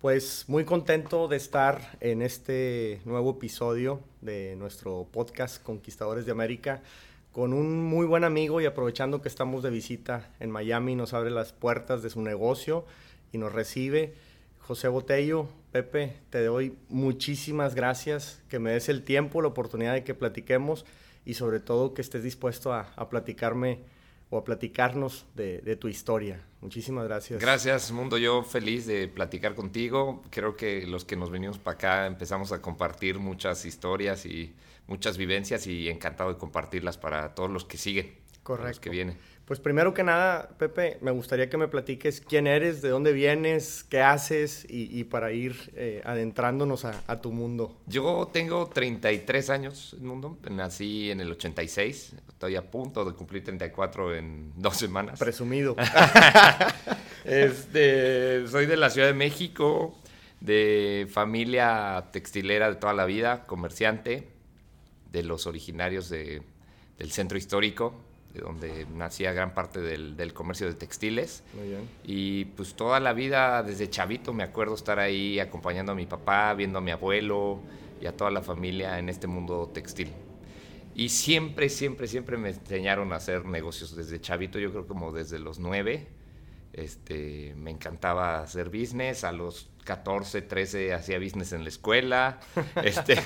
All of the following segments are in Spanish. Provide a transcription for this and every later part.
Pues muy contento de estar en este nuevo episodio de nuestro podcast Conquistadores de América con un muy buen amigo y aprovechando que estamos de visita en Miami, nos abre las puertas de su negocio y nos recibe. José Botello, Pepe, te doy muchísimas gracias, que me des el tiempo, la oportunidad de que platiquemos y sobre todo que estés dispuesto a, platicarme o a platicarnos de, tu historia. Muchísimas gracias. Gracias, Mundo. Yo feliz de platicar contigo. Creo que los que nos venimos para acá empezamos a compartir muchas historias y muchas vivencias y encantado de compartirlas para todos los que siguen. Correcto. Los que vienen. Pues primero que nada, Pepe, me gustaría que me platiques quién eres, de dónde vienes, qué haces y, y para ir eh, adentrándonos a, a, tu mundo. Yo tengo 33 años, mundo. Nací en el 86. Estoy a punto de cumplir 34 en dos semanas. Presumido. este, soy de la Ciudad de México, de familia textilera de toda la vida, comerciante, de los originarios de, del centro histórico donde nacía gran parte del, del, comercio de textiles. Muy bien. Y pues toda la vida, desde chavito, me acuerdo estar ahí acompañando a mi papá, viendo a mi abuelo y a toda la familia en este mundo textil. Y siempre, siempre, siempre me enseñaron a hacer negocios desde chavito, yo creo como desde los nueve. Este, me encantaba hacer business, a los 14, 13 hacía business en la escuela. Este,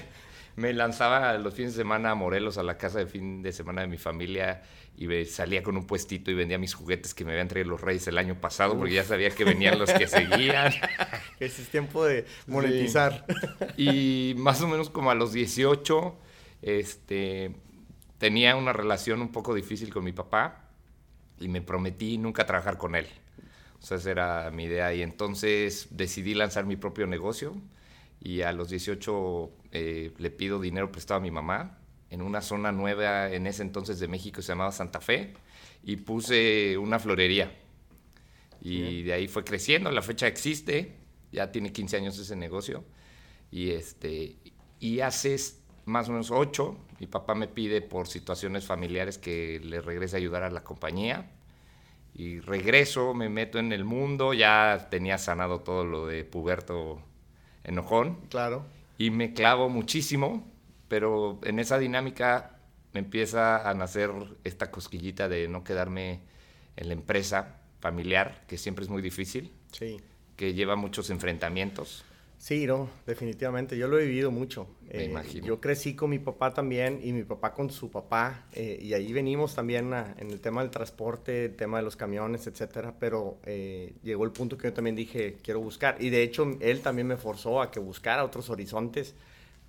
me lanzaba los fines de semana a Morelos, a la casa de fin de semana de mi familia, y salía con un puestito y vendía mis juguetes que me habían traído los Reyes el año pasado, porque ya sabía que venían los que seguían. Ese es tiempo de monetizar. Sí. Y más o menos como a los 18, este, tenía una relación un poco difícil con mi papá y me prometí nunca trabajar con él. O sea, esa era mi idea. Y entonces decidí lanzar mi propio negocio y a los 18 eh, le pido dinero prestado a mi mamá en una zona nueva en ese entonces de México se llamaba Santa Fe y puse una florería. Y Bien. de ahí fue creciendo, la fecha existe, ya tiene 15 años ese negocio. Y, este, y hace más o menos 8, mi papá me pide por situaciones familiares que le regrese a ayudar a la compañía. Y regreso, me meto en el mundo, ya tenía sanado todo lo de puberto enojón. Claro. Y me clavo muchísimo, pero en esa dinámica me empieza a nacer esta cosquillita de no quedarme en la empresa familiar, que siempre es muy difícil. Sí. Que lleva muchos enfrentamientos. Sí, no, definitivamente. Yo lo he vivido mucho. Me eh, imagino. Yo crecí con mi papá también y mi papá con su papá. Eh, y ahí venimos también a, en el tema del transporte, el tema de los camiones, etcétera. Pero eh, llegó el punto que yo también dije, quiero buscar. Y de hecho, él también me forzó a que buscara otros horizontes.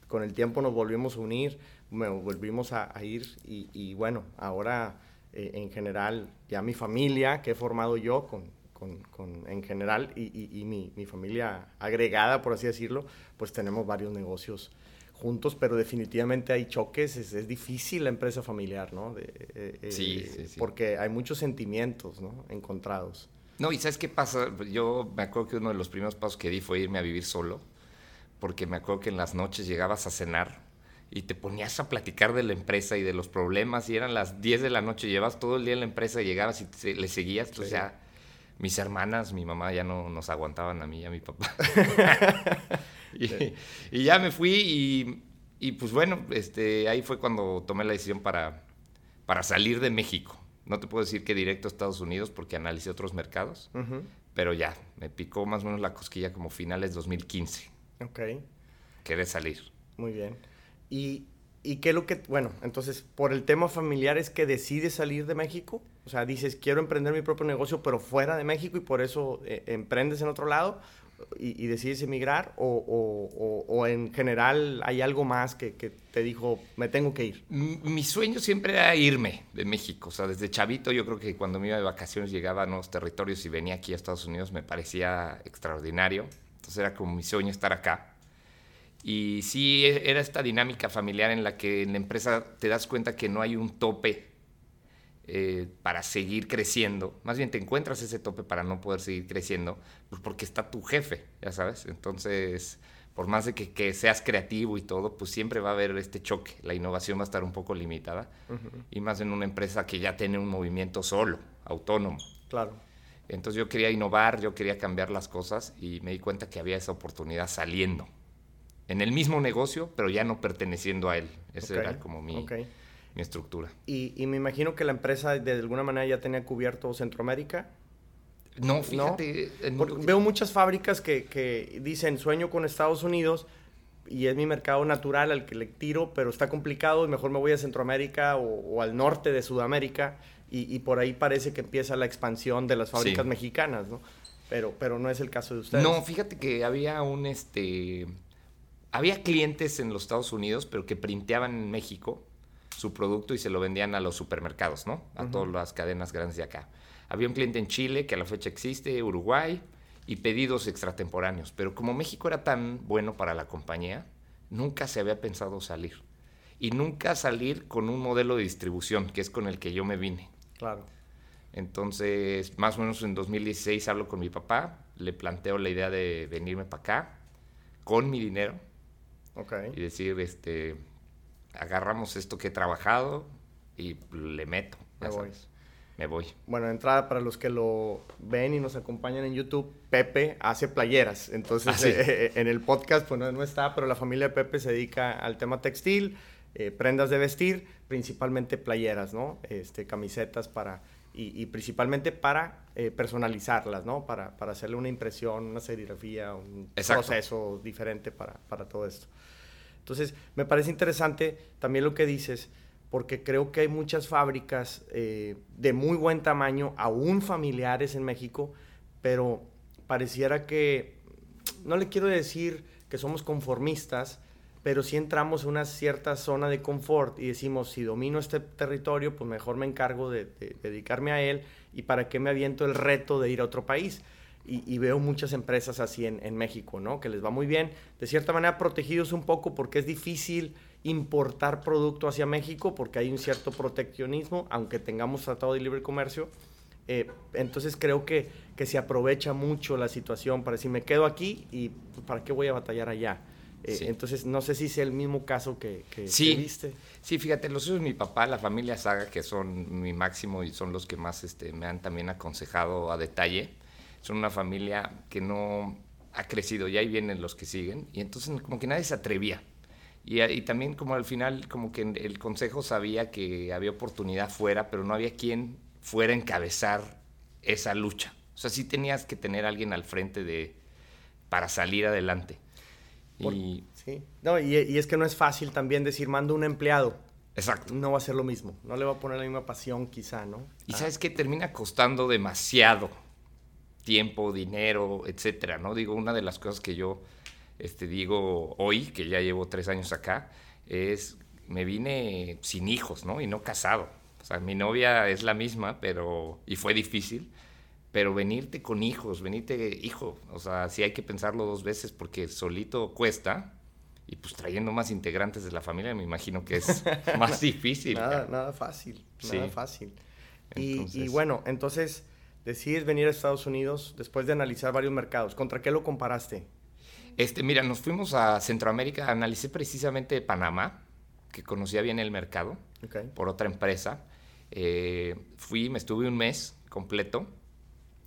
Con el tiempo nos volvimos a unir, me volvimos a, a ir. Y, y, bueno, ahora en general, ya mi familia que he formado yo con con, con, en general y, y, y mi, mi, familia agregada, por así decirlo, pues tenemos varios negocios juntos, pero definitivamente hay choques, es, es difícil la empresa familiar, ¿no? De, eh, sí, sí, sí, Porque hay muchos sentimientos, ¿no? Encontrados. No, y ¿sabes qué pasa? Yo me acuerdo que uno de los primeros pasos que di fue irme a vivir solo, porque me acuerdo que en las noches llegabas a cenar y te ponías a platicar de la empresa y de los problemas y eran las 10 de la noche, llevas todo el día en la empresa y llegabas y te, le seguías, o sea mis hermanas, mi mamá ya no nos aguantaban a mí y a mi papá. y, y, ya me fui y, y, pues bueno, este, ahí fue cuando tomé la decisión para, para salir de México. No te puedo decir que directo a Estados Unidos porque analicé otros mercados, uh -huh. pero ya, me picó más o menos la cosquilla como finales 2015. Ok. Quería salir. Muy bien. Y, ¿Y qué es lo que, bueno, entonces, por el tema familiar es que decides salir de México? O sea, dices, quiero emprender mi propio negocio, pero fuera de México y por eso eh, emprendes en otro lado y, y decides emigrar o, o, o, o, en general hay algo más que, que, te dijo, me tengo que ir? Mi sueño siempre era irme de México. O sea, desde chavito yo creo que cuando me iba de vacaciones llegaba a nuevos territorios y venía aquí a Estados Unidos me parecía extraordinario. Entonces era como mi sueño estar acá. Y sí, era esta dinámica familiar en la que en la empresa te das cuenta que no hay un tope eh, para seguir creciendo. Más bien te encuentras ese tope para no poder seguir creciendo, pues porque está tu jefe, ya sabes. Entonces, por más de que, que, seas creativo y todo, pues siempre va a haber este choque. La innovación va a estar un poco limitada. Uh -huh. Y más en una empresa que ya tiene un movimiento solo, autónomo. Claro. Entonces yo quería innovar, yo quería cambiar las cosas y me di cuenta que había esa oportunidad saliendo. En el mismo negocio, pero ya no perteneciendo a él. Esa era como mi, mi estructura. Y, y, me imagino que la empresa de alguna manera ya tenía cubierto Centroamérica. No, fíjate. Veo muchas fábricas que, que, dicen sueño con Estados Unidos y es mi mercado natural al que le tiro, pero está complicado y mejor me voy a Centroamérica o, al norte de Sudamérica y, y, por ahí parece que empieza la expansión de las fábricas mexicanas, ¿no? Pero, pero no es el caso de ustedes. No, fíjate que había un, este, había clientes en los Estados Unidos, pero que printeaban en México su producto y se lo vendían a los supermercados, ¿no? A todas las cadenas grandes de acá. Había un cliente en Chile, que a la fecha existe, Uruguay, y pedidos extratemporáneos. Pero como México era tan bueno para la compañía, nunca se había pensado salir. Y nunca salir con un modelo de distribución, que es con el que yo me vine. Claro. Entonces, más o menos en 2016 hablo con mi papá, le planteo la idea de venirme para acá, con mi dinero. Okay. Y decir, este, agarramos esto que he trabajado y le meto. Me voy. Me voy. Bueno, entrada para los que lo ven y nos acompañan en YouTube, Pepe hace playeras. Entonces, ah, eh, eh, en el podcast pues no, está, pero la familia de Pepe se dedica al tema textil, eh, prendas de vestir, principalmente playeras, ¿no? Este, camisetas para, y, principalmente para personalizarlas, ¿no? Para, para, hacerle una impresión, una serigrafía, un proceso diferente para, para todo esto. Entonces, me parece interesante también lo que dices, porque creo que hay muchas fábricas eh, de muy buen tamaño, aún familiares en México, pero pareciera que, no le quiero decir que somos conformistas, pero sí entramos en una cierta zona de confort y decimos, si domino este territorio, pues mejor me encargo de, dedicarme a él y para qué me aviento el reto de ir a otro país. Y, veo muchas empresas así en, en, México, ¿no? Que les va muy bien, de cierta manera protegidos un poco porque es difícil importar producto hacia México porque hay un cierto proteccionismo, aunque tengamos tratado de libre comercio. Eh, entonces creo que, que se aprovecha mucho la situación para decir, me quedo aquí y pues, ¿para qué voy a batallar allá? Eh, entonces, no sé si es el mismo caso que, que, sí. viste. Sí, fíjate, los hijos de mi papá, la familia Saga, que son mi máximo y son los que más este, me han también aconsejado a detalle son una familia que no ha crecido y ahí vienen los que siguen y entonces como que nadie se atrevía. Y, también como al final como que el consejo sabía que había oportunidad fuera, pero no había quien fuera a encabezar esa lucha. O sea, sí tenías que tener alguien al frente de para salir adelante. y, sí. No, y, y, es que no es fácil también decir, mando un empleado. Exacto. No va a ser lo mismo. No le va a poner la misma pasión, quizá, ¿no? Y sabes que termina costando demasiado tiempo, dinero, etcétera, ¿no? Digo, una de las cosas que yo este, digo hoy, que ya llevo tres años acá, es, me vine sin hijos, ¿no? Y no casado. O sea, mi novia es la misma, pero, y fue difícil, pero venirte con hijos, venirte, hijo, o sea, sí hay que pensarlo dos veces porque solito cuesta, y pues trayendo más integrantes de la familia me imagino que es más difícil. nada, nada fácil, nada fácil. y, bueno, entonces decides venir a Estados Unidos después de analizar varios mercados. ¿Contra qué lo comparaste? Este, mira, nos fuimos a Centroamérica, analicé precisamente Panamá, que conocía bien el mercado, por otra empresa. Eh, fui, me estuve un mes completo,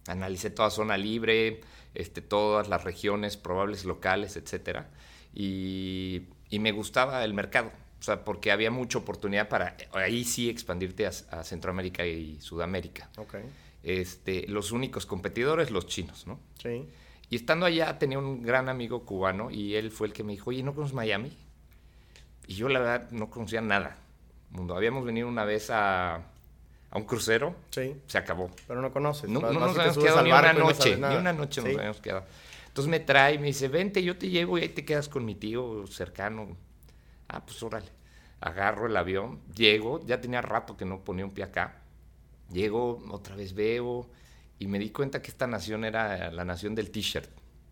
analicé toda zona libre, este, todas las regiones probables locales, etcétera, y, me gustaba el mercado, o sea, porque había mucha oportunidad para ahí sí expandirte a, Centroamérica y Sudamérica. Okay este, los únicos competidores, los chinos, ¿no? Sí. Y estando allá tenía un gran amigo cubano y él fue el que me dijo, oye, ¿no conoces Miami? Y yo la verdad no conocía nada. Mundo. Habíamos venido una vez a, a un crucero. Sí. Se acabó. Pero no conoces. No, no nos habíamos quedado ni una noche. ni una noche nos habíamos quedado. Entonces me trae y me dice, vente, yo te llevo y ahí te quedas con mi tío cercano. Ah, pues órale. Agarro el avión, llego, ya tenía rato que no ponía un pie acá. Llego, otra vez veo y me di cuenta que esta nación era la nación del t-shirt,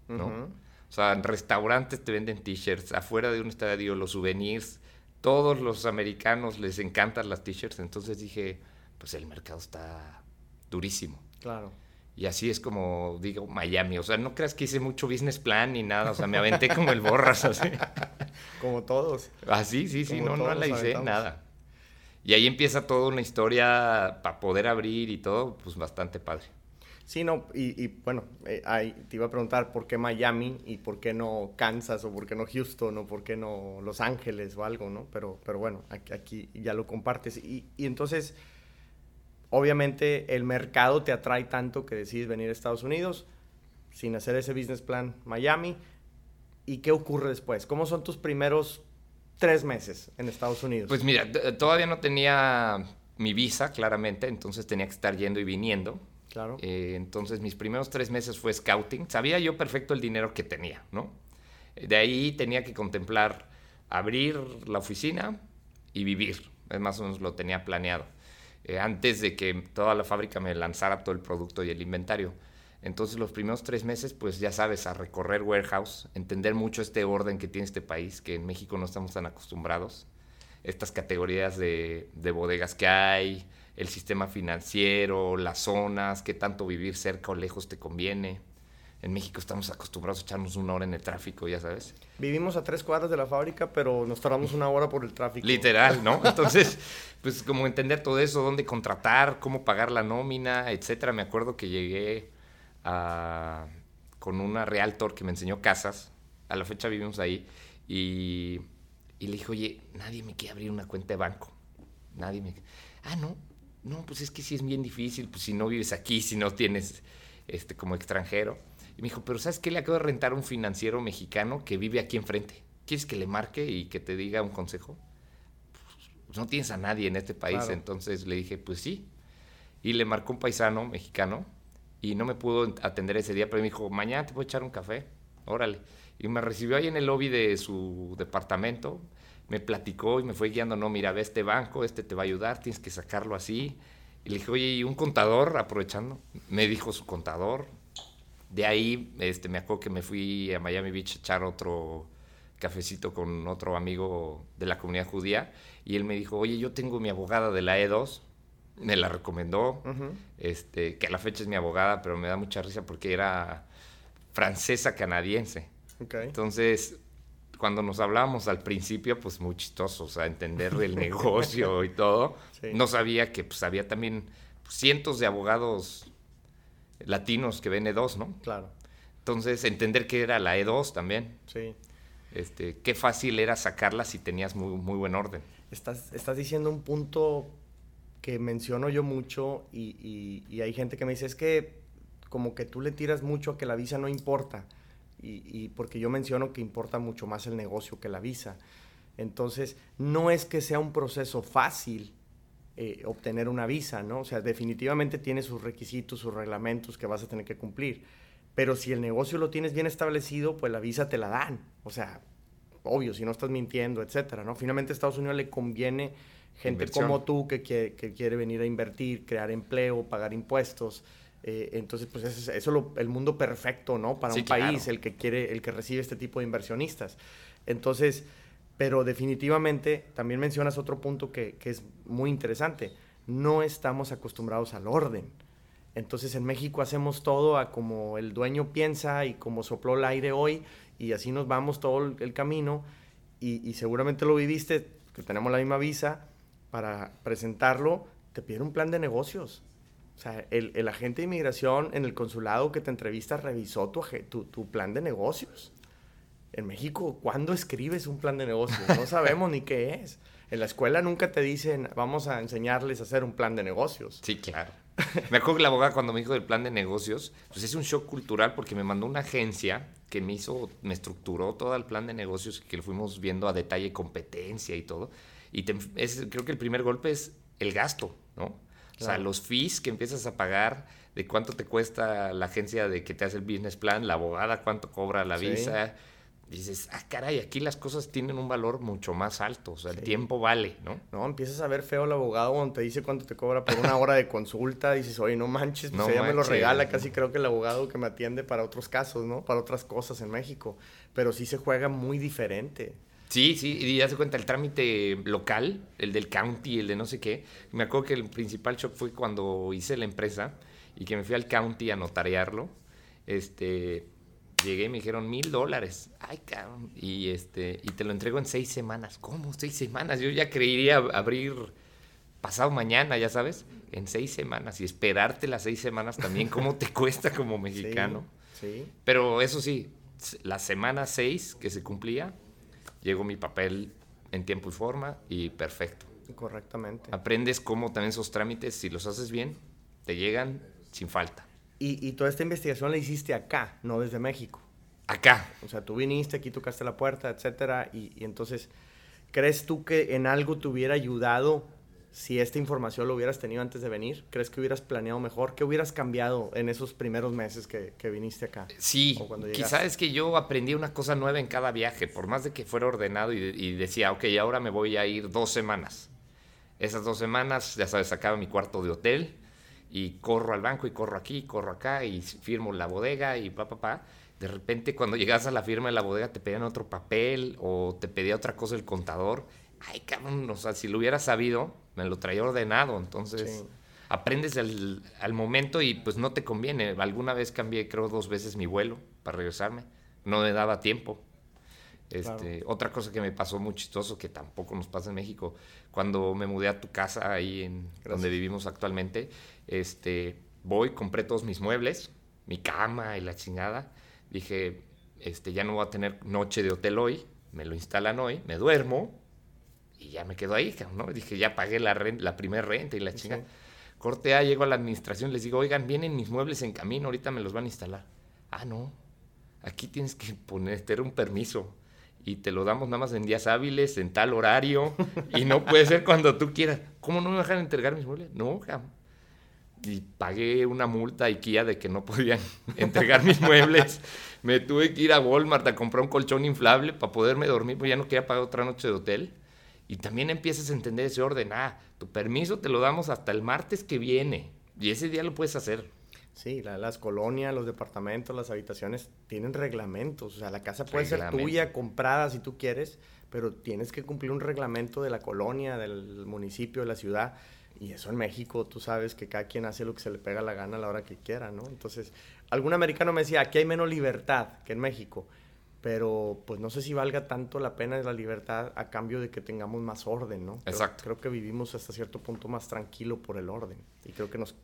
¿no? O sea, en restaurantes te venden t-shirts, afuera de un estadio los souvenirs, todos los americanos les encantan las t-shirts, entonces dije, pues el mercado está durísimo. Claro. Y así es como digo Miami, o sea, no creas que hice mucho business plan ni nada, o sea, me aventé como el borras así. como todos. Así, sí, sí, no, no la hice nada. Y ahí empieza toda una historia para poder abrir y todo, pues bastante padre. Sí, no, y, bueno, eh, te iba a preguntar por qué Miami y por qué no Kansas o por qué no Houston o por qué no Los Ángeles o algo, ¿no? Pero, pero bueno, aquí, aquí ya lo compartes. Y, y, entonces, obviamente el mercado te atrae tanto que decides venir a Estados Unidos sin hacer ese business plan Miami. ¿Y qué ocurre después? ¿Cómo son tus primeros tres meses en Estados Unidos? Pues mira, todavía no tenía mi visa, claramente, entonces tenía que estar yendo y viniendo. Claro. Eh, entonces mis primeros tres meses fue scouting. Sabía yo perfecto el dinero que tenía, ¿no? De ahí tenía que contemplar abrir la oficina y vivir. Más o menos lo tenía planeado. Eh, antes de que toda la fábrica me lanzara todo el producto y el inventario. Entonces los primeros tres meses, pues ya sabes, a recorrer warehouse, entender mucho este orden que tiene este país, que en México no estamos tan acostumbrados. Estas categorías de, de bodegas que hay, el sistema financiero, las zonas, qué tanto vivir cerca o lejos te conviene. En México estamos acostumbrados a echarnos una hora en el tráfico, ya sabes. Vivimos a tres cuadras de la fábrica, pero nos tardamos una hora por el tráfico. Literal, ¿no? Entonces, pues como entender todo eso, dónde contratar, cómo pagar la nómina, etcétera. Me acuerdo que llegué a, con una realtor que me enseñó casas. A la fecha vivimos ahí. Y, y le dije, oye, nadie me quiere abrir una cuenta de banco. Nadie me... Ah, no, no, pues es que sí es bien difícil, pues si no vives aquí, si no tienes este como extranjero. Y me dijo, pero ¿sabes qué? Le acabo de rentar un financiero mexicano que vive aquí enfrente. ¿Quieres que le marque y que te diga un consejo? Pues no tienes a nadie en este país. Entonces le dije, pues sí. Y le marcó un paisano mexicano y no me pudo atender ese día, pero me dijo, mañana te a echar un café. Órale. Y me recibió ahí en el lobby de su departamento me platicó y me fue guiando, no, mira, ve este banco, este te va a ayudar, tienes que sacarlo así. Y le dije, oye, ¿y un contador aprovechando? Me dijo su contador. De ahí este, me acuerdo que me fui a Miami Beach a echar otro cafecito con otro amigo de la comunidad judía y él me dijo, oye, yo tengo mi abogada de la E2, me la recomendó, este, que a la fecha es mi abogada, pero me da mucha risa porque era francesa canadiense. Entonces, cuando nos hablábamos al principio, pues muy chistoso, o sea, entender el negocio y todo. No sabía que pues, había también cientos de abogados latinos que ven E2, ¿no? Claro. Entonces, entender que era la E2 también. Sí. Este, qué fácil era sacarla si tenías muy, muy buen orden. Estás, estás diciendo un punto que menciono yo mucho y, hay gente que me dice, es que como que tú le tiras mucho a que la visa no importa y, porque yo menciono que importa mucho más el negocio que la visa. Entonces, no es que sea un proceso fácil eh, obtener una visa, ¿no? O sea, definitivamente tiene sus requisitos, sus reglamentos que vas a tener que cumplir. Pero si el negocio lo tienes bien establecido, pues la visa te la dan. O sea, obvio, si no estás mintiendo, etcétera, ¿no? Finalmente a Estados Unidos le conviene gente como tú que quiere, que quiere venir a invertir, crear empleo, pagar impuestos. Eh, entonces, pues eso es eso el mundo perfecto, ¿no? Para un país, el que quiere, el que recibe este tipo de inversionistas. Entonces, pero definitivamente también mencionas otro punto que, que es muy interesante. No estamos acostumbrados al orden. Entonces en México hacemos todo a como el dueño piensa y como sopló el aire hoy y así nos vamos todo el, camino y, y, seguramente lo viviste, que tenemos la misma visa, para presentarlo te piden un plan de negocios. O sea, el, agente de inmigración en el consulado que te entrevista revisó tu, tu, plan de negocios. En México, ¿cuándo escribes un plan de negocios? No sabemos ni qué es. En la escuela nunca te dicen, vamos a enseñarles a hacer un plan de negocios. Sí, claro. Me acuerdo que la abogada cuando me dijo del plan de negocios, pues es un shock cultural porque me mandó una agencia que me hizo, me estructuró todo el plan de negocios que lo fuimos viendo a detalle, competencia y todo. Y creo que el primer golpe es el gasto, ¿no? O sea, los fees que empiezas a pagar, de cuánto te cuesta la agencia de que te hace el business plan, la abogada, cuánto cobra la visa. Dices, ah, caray, aquí las cosas tienen un valor mucho más alto, o sea, el tiempo vale, ¿no? No, empiezas a ver feo el abogado cuando te dice cuánto te cobra por una hora de consulta, dices, oye, no manches, pues ella me lo regala, casi creo que el abogado que me atiende para otros casos, ¿no? Para otras cosas en México, pero sí se juega muy diferente. Sí, sí, y ya se cuenta el trámite local, el del county, el de no sé qué. Me acuerdo que el principal shock fue cuando hice la empresa y que me fui al county a notariarlo. Este, llegué y me dijeron mil dólares. Ay, cabrón. Y, este, y te lo entrego en seis semanas. ¿Cómo? ¿Seis semanas? Yo ya creería abrir pasado mañana, ya sabes, en seis semanas. Y esperarte las seis semanas también, ¿cómo te cuesta como mexicano? Sí. Pero eso sí, la semana seis que se cumplía, llegó mi papel en tiempo y forma y perfecto. Correctamente. Aprendes cómo también esos trámites, si los haces bien, te llegan sin falta. Y, toda esta investigación la hiciste acá, no desde México. Acá. O sea, tú viniste, aquí tocaste la puerta, etcétera, y, y entonces, ¿crees tú que en algo te hubiera ayudado si esta información lo hubieras tenido antes de venir? ¿Crees que hubieras planeado mejor? ¿Qué hubieras cambiado en esos primeros meses que, viniste acá? Sí, quizás es que yo aprendí una cosa nueva en cada viaje, por más de que fuera ordenado y, decía, ok, ahora me voy a ir dos semanas. Esas dos semanas, ya sabes, sacaba mi cuarto de hotel y corro al banco y corro aquí, corro acá y firmo la bodega y pa, pa, pa. De repente cuando llegas a la firma de la bodega te pedían otro papel o te pedía otra cosa el contador. Ay, cabrón, o sea, si lo hubiera sabido, me lo traía ordenado, entonces aprendes al, al, momento y pues no te conviene. Alguna vez cambié, creo, dos veces mi vuelo para regresarme, no me daba tiempo. Este, Otra cosa que me pasó muy chistoso, que tampoco nos pasa en México, cuando me mudé a tu casa ahí en donde vivimos actualmente, este, voy, compré todos mis muebles, mi cama y la chingada, dije, este, ya no voy a tener noche de hotel hoy, me lo instalan hoy, me duermo, y ya me quedo ahí, ¿no? Dije, ya pagué la, renta, la primera renta y la chinga. Corte A, llego a la administración, les digo, oigan, vienen mis muebles en camino, ahorita me los van a instalar. Ah, no, aquí tienes que ponerte un permiso y te lo damos nada más en días hábiles, en tal horario, y no puede ser cuando tú quieras. ¿Cómo no me dejan entregar mis muebles? No, Y pagué una multa a IKEA de que no podían entregar mis muebles. Me tuve que ir a Walmart a comprar un colchón inflable para poderme dormir, porque ya no quería pagar otra noche de hotel. Y también empiezas a entender ese orden. Ah, tu permiso te lo damos hasta el martes que viene. Y ese día lo puedes hacer. Sí, las colonias, los departamentos, las habitaciones tienen reglamentos. O sea, la casa puede ser tuya, comprada si tú quieres, pero tienes que cumplir un reglamento de la colonia, del municipio, de la ciudad. Y eso en México, tú sabes que cada quien hace lo que se le pega la gana a la hora que quiera, ¿no? Entonces, algún americano me decía, aquí hay menos libertad que en México pero pues no sé si valga tanto la pena la libertad a cambio de que tengamos más orden, ¿no? Exacto. Creo que vivimos hasta cierto punto más tranquilo por el orden y creo que nos,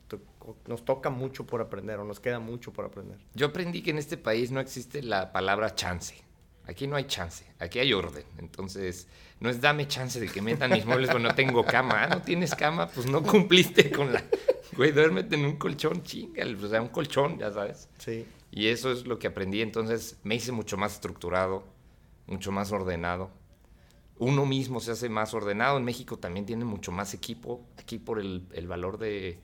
nos toca mucho por aprender o nos queda mucho por aprender. Yo aprendí que en este país no existe la palabra chance. Aquí no hay chance, aquí hay orden. Entonces, no es dame chance de que metan mis muebles cuando no tengo cama. Ah, no tienes cama, pues no cumpliste con la... Güey, duérmete en un colchón, chinga, o sea, un colchón, ya sabes. Sí. Y eso es lo que aprendí. Entonces me hice mucho más estructurado, mucho más ordenado. Uno mismo se hace más ordenado. En México también tiene mucho más equipo. Aquí por el, el valor de,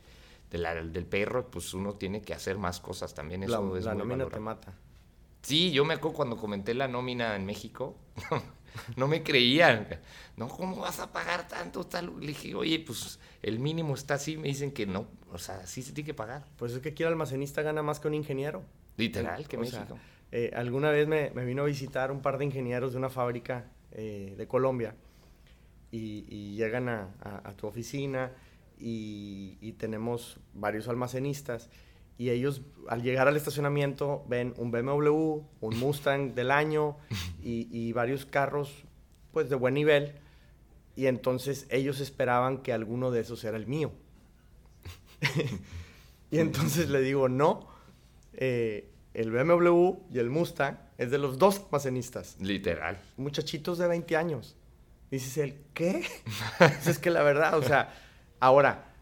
del perro, pues uno tiene que hacer más cosas también. Eso la, la nómina te mata. Sí, yo me acuerdo cuando comenté la nómina en México, no me creían. No, ¿cómo vas a pagar tanto? Tal? Le dije, oye, pues el mínimo está así. Me dicen que no, o sea, sí se tiene que pagar. Pues es que aquí el almacenista gana más que un ingeniero. Literal, que México. Eh, alguna vez me, vino a visitar un par de ingenieros de una fábrica eh, de Colombia y, llegan a, tu oficina y, tenemos varios almacenistas y ellos al llegar al estacionamiento ven un BMW, un Mustang del año y, y varios carros pues de buen nivel y entonces ellos esperaban que alguno de esos era el mío. y entonces le digo, no, eh, el BMW y el Mustang es de los dos almacenistas. Literal. Muchachitos de 20 años. Dices él, ¿qué? es que la verdad, o sea, ahora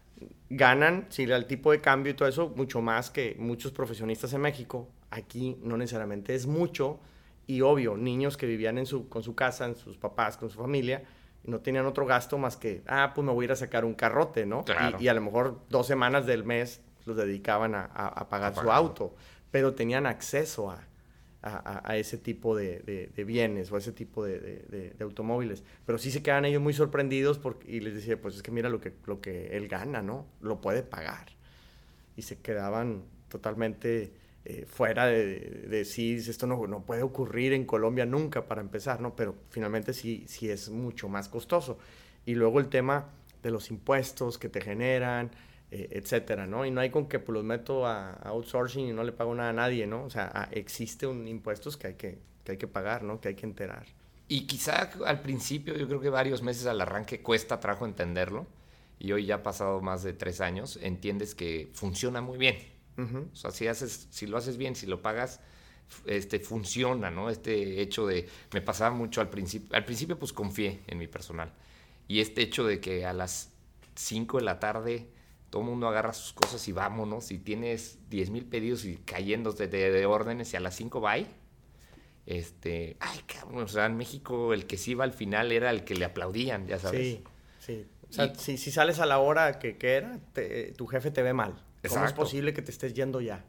ganan, si el tipo de cambio y todo eso, mucho más que muchos profesionistas en México. Aquí no necesariamente es mucho. Y obvio, niños que vivían en su, con su casa, en sus papás, con su familia, no tenían otro gasto más que, ah, pues me voy a ir a sacar un carrote, ¿no? Y, a lo mejor dos semanas del mes los dedicaban a, pagar su auto, pero tenían acceso a, ese tipo de, bienes o a ese tipo de, automóviles. Pero sí se quedan ellos muy sorprendidos porque, y les decía, pues es que mira lo que, lo que él gana, ¿no? Lo puede pagar. Y se quedaban totalmente eh, fuera de, decir, esto no, no puede ocurrir en Colombia nunca para empezar, ¿no? Pero finalmente sí, sí es mucho más costoso. Y luego el tema de los impuestos que te generan, eh, etcétera, ¿no? Y no hay con que pues, los meto a, outsourcing y no le pago nada a nadie, ¿no? O sea, existe un impuestos que hay que, que hay que pagar, ¿no? Que hay que enterar. Y quizá al principio, yo creo que varios meses al arranque cuesta trabajo entenderlo. y hoy ya ha pasado más de tres años, entiendes que funciona muy bien. O sea, si, haces, si lo haces bien, si lo pagas, este, funciona, ¿no? Este hecho de, me pasaba mucho al principio, al principio pues confié en mi personal. Y este hecho de que a las 5 de la tarde todo el mundo agarra sus cosas y vámonos, y tienes 10 mil pedidos y cayéndose de, de, órdenes y a las 5 va este, ay, cabrón, o sea, en México el que sí iba al final era el que le aplaudían, ya sabes. Sí, sí. O sea, si, si, sales a la hora que, que era, tu jefe te ve mal. ¿Cómo es posible que te estés yendo ya?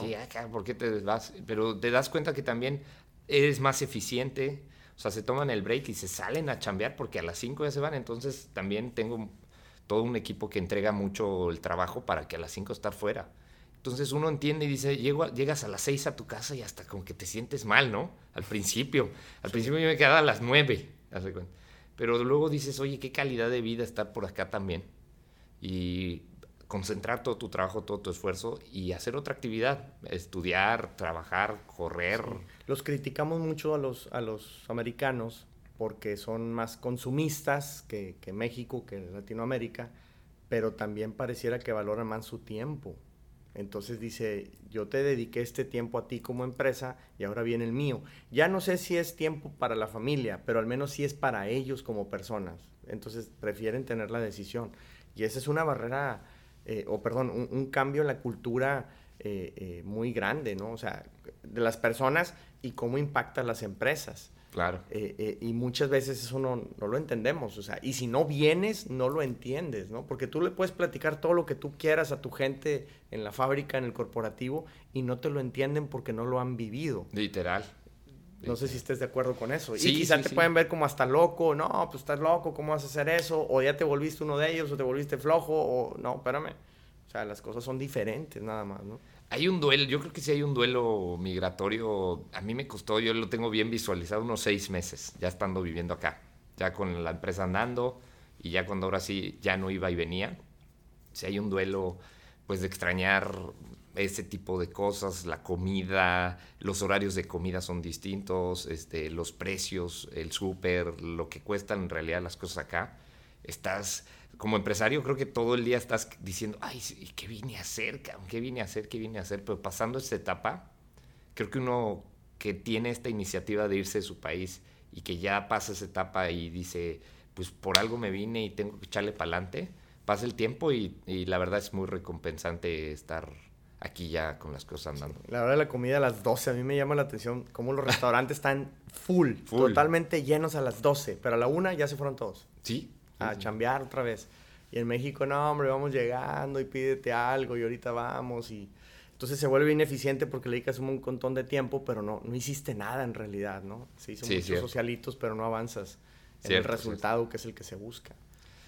Sí, acá, ¿por qué te vas? Pero te das cuenta que también eres más eficiente. O sea, se toman el break y se salen a chambear porque a las 5 ya se van. Entonces también tengo todo un equipo que entrega mucho el trabajo para que a las 5 estar fuera. Entonces uno entiende y dice, Llego, llegas a las 6 a tu casa y hasta como que te sientes mal, ¿no? Al principio. Al principio yo me quedaba a las 9. Pero luego dices, oye, qué calidad de vida estar por acá también. Y concentrar todo tu trabajo, todo tu esfuerzo y hacer otra actividad, estudiar, trabajar, correr. Los criticamos mucho a los, a los americanos porque son más consumistas que, México, que Latinoamérica, pero también pareciera que valoran más su tiempo. Entonces dice, yo te dediqué este tiempo a ti como empresa y ahora viene el mío. Ya no sé si es tiempo para la familia, pero al menos sí es para ellos como personas. Entonces prefieren tener la decisión. Y esa es una barrera eh, o perdón, un, cambio en la cultura eh, eh, muy grande, ¿no? O sea, de las personas y cómo impacta las empresas. Claro. y muchas veces eso no, no, lo entendemos, o sea, y si no vienes, no lo entiendes, ¿no? Porque tú le puedes platicar todo lo que tú quieras a tu gente en la fábrica, en el corporativo, y no te lo entienden porque no lo han vivido. Literal. No sé si estés de acuerdo con eso. y quizá te pueden ver como hasta loco, no, pues estás loco, ¿cómo vas a hacer eso? O ya te volviste uno de ellos, o te volviste flojo, o no, espérame. O sea, las cosas son diferentes nada más, ¿no? Hay un duelo, yo creo que sí hay un duelo migratorio. A mí me costó, yo lo tengo bien visualizado, unos seis meses, ya estando viviendo acá. Ya con la empresa andando, y ya cuando ahora sí ya no iba y venía. Si hay un duelo, pues de extrañar ese tipo de cosas, la comida, los horarios de comida son distintos, este, los precios, el súper, lo que cuestan en realidad las cosas acá. Estás, como empresario, creo que todo el día estás diciendo, ay, ¿qué vine a hacer? ¿Qué vine a hacer? ¿Qué vine a hacer? Pero pasando esta etapa, creo que uno que tiene esta iniciativa de irse de su país y que ya pasa esa etapa y dice, pues por algo me vine y tengo que echarle para adelante, pasa el tiempo y, y la verdad es muy recompensante estar aquí ya con las cosas andando. La hora de la comida a las 12, a mí me llama la atención cómo los restaurantes están full, totalmente llenos a las 12, pero a la una ya se fueron todos. Sí. A chambear otra vez. Y en México, no, hombre, vamos llegando y pídete algo y ahorita vamos y... Entonces se vuelve ineficiente porque le dedicas un montón de tiempo, pero no, no hiciste nada en realidad, ¿no? Se hizo muchos socialitos, pero no avanzas en el resultado que es el que se busca.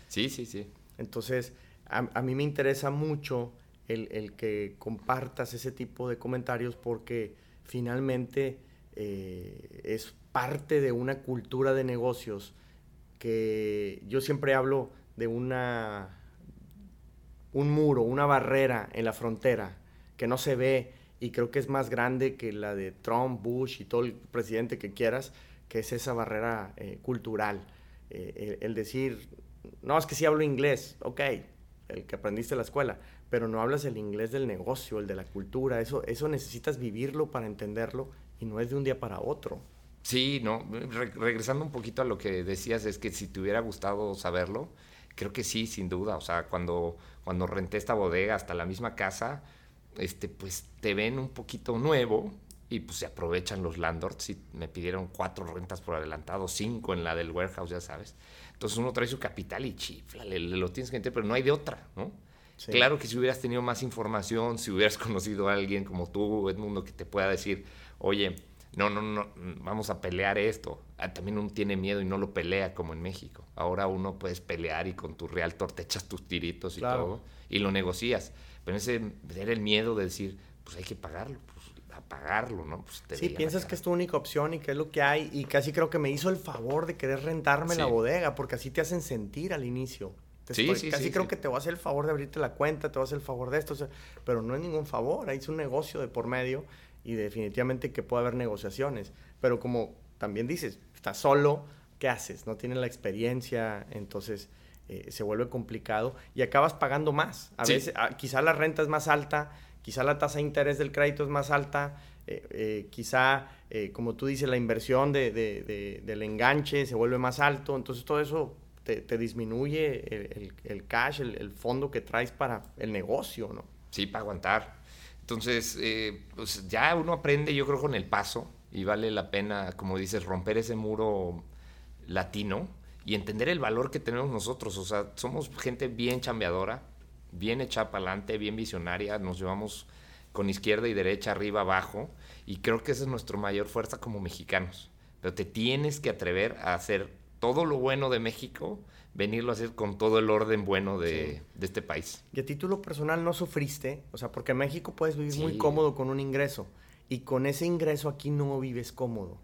Sí, sí, sí. Entonces, a, a mí me interesa mucho el, que compartas ese tipo de comentarios porque finalmente eh, es parte de una cultura de negocios que yo siempre hablo de una un muro, una barrera en la frontera que no se ve y creo que es más grande que la de Trump, Bush y todo el presidente que quieras, que es esa barrera eh, cultural. Eh, el, decir, no, es que sí hablo inglés, ok, el que aprendiste en la escuela, pero no hablas el inglés del negocio, el de la cultura, eso, eso necesitas vivirlo para entenderlo y no es de un día para otro. Sí, no, regresando un poquito a lo que decías, es que si te hubiera gustado saberlo, creo que sí, sin duda, o sea, cuando, cuando renté esta bodega hasta la misma casa, este, pues te ven un poquito nuevo y pues se aprovechan los landlords y me pidieron cuatro rentas por adelantado, cinco en la del warehouse, ya sabes. Entonces uno trae su capital y chifla, le, lo tienes que meter, pero no hay de otra, ¿no? Claro que si hubieras tenido más información, si hubieras conocido a alguien como tú, Edmundo, que te pueda decir, oye, no, no, no, vamos a pelear esto. Ah, también uno tiene miedo y no lo pelea como en México. Ahora uno puedes pelear y con tu realtor te echas tus tiritos y todo y lo negocias. Pero ese era el miedo de decir, pues hay que pagarlo, pues a pagarlo, ¿no? Pues sí, piensas que es tu única opción y que es lo que hay y casi creo que me hizo el favor de querer rentarme la bodega porque así te hacen sentir al inicio sí, sí, casi creo que te voy a hacer el favor de abrirte la cuenta, te voy a hacer el favor de esto, pero no es ningún favor, ahí es un negocio de por medio y definitivamente que puede haber negociaciones. Pero como también dices, estás solo, ¿qué haces? No tienes la experiencia, entonces eh, se vuelve complicado y acabas pagando más. A veces, ah, quizá la renta es más alta, quizá la tasa de interés del crédito es más alta, eh, eh, quizá, como tú dices, la inversión de, del enganche se vuelve más alto, entonces todo eso te, disminuye el, cash, el, fondo que traes para el negocio, ¿no? Sí, para aguantar. Entonces, pues ya uno aprende, yo creo, con el paso y vale la pena, como dices, romper ese muro latino y entender el valor que tenemos nosotros. O sea, somos gente bien chambeadora, bien hecha para adelante, bien visionaria, nos llevamos con izquierda y derecha, arriba, abajo, y creo que esa es nuestra mayor fuerza como mexicanos. Pero te tienes que atrever a hacer todo lo bueno de México, venirlo a hacer con todo el orden bueno de, este país. Y a título personal no sufriste, o sea, porque en México puedes vivir muy cómodo con un ingreso, y con ese ingreso aquí no vives cómodo.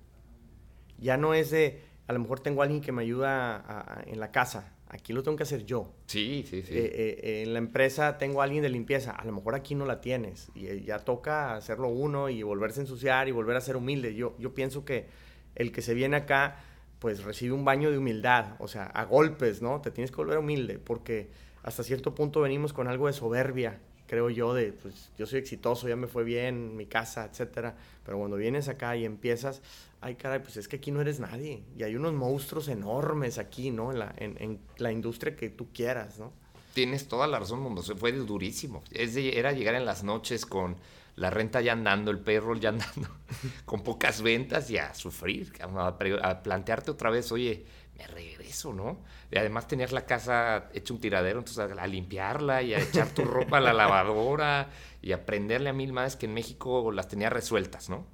Ya no es de, a lo mejor tengo a alguien que me ayuda en la casa. Aquí lo tengo que hacer yo. Sí, sí, sí. Eh, eh, eh, en la empresa tengo a alguien de limpieza. A lo mejor aquí no la tienes. Y ya toca hacerlo uno y volverse a ensuciar y volver a ser humilde. Yo, yo pienso que el que se viene acá, pues recibe un baño de humildad. O sea, a golpes, ¿no? Te tienes que volver humilde porque hasta cierto punto venimos con algo de soberbia creo yo, de, pues yo soy exitoso, ya me fue bien, mi casa, etcétera. Pero cuando vienes acá y empiezas, ay, caray, pues es que aquí no eres nadie. Y hay unos monstruos enormes aquí, ¿no? En la, en, la industria que tú quieras, ¿no? Tienes toda la razón, mundo. Fue durísimo. Es era llegar en las noches con la renta ya andando, el payroll ya andando, con pocas ventas y a sufrir, a plantearte otra vez, oye, me regreso, ¿no? Y además tenías la casa hecha un tiradero, entonces a, limpiarla y a echar tu ropa a la lavadora y aprenderle a mil más que en México las tenía resueltas, ¿no?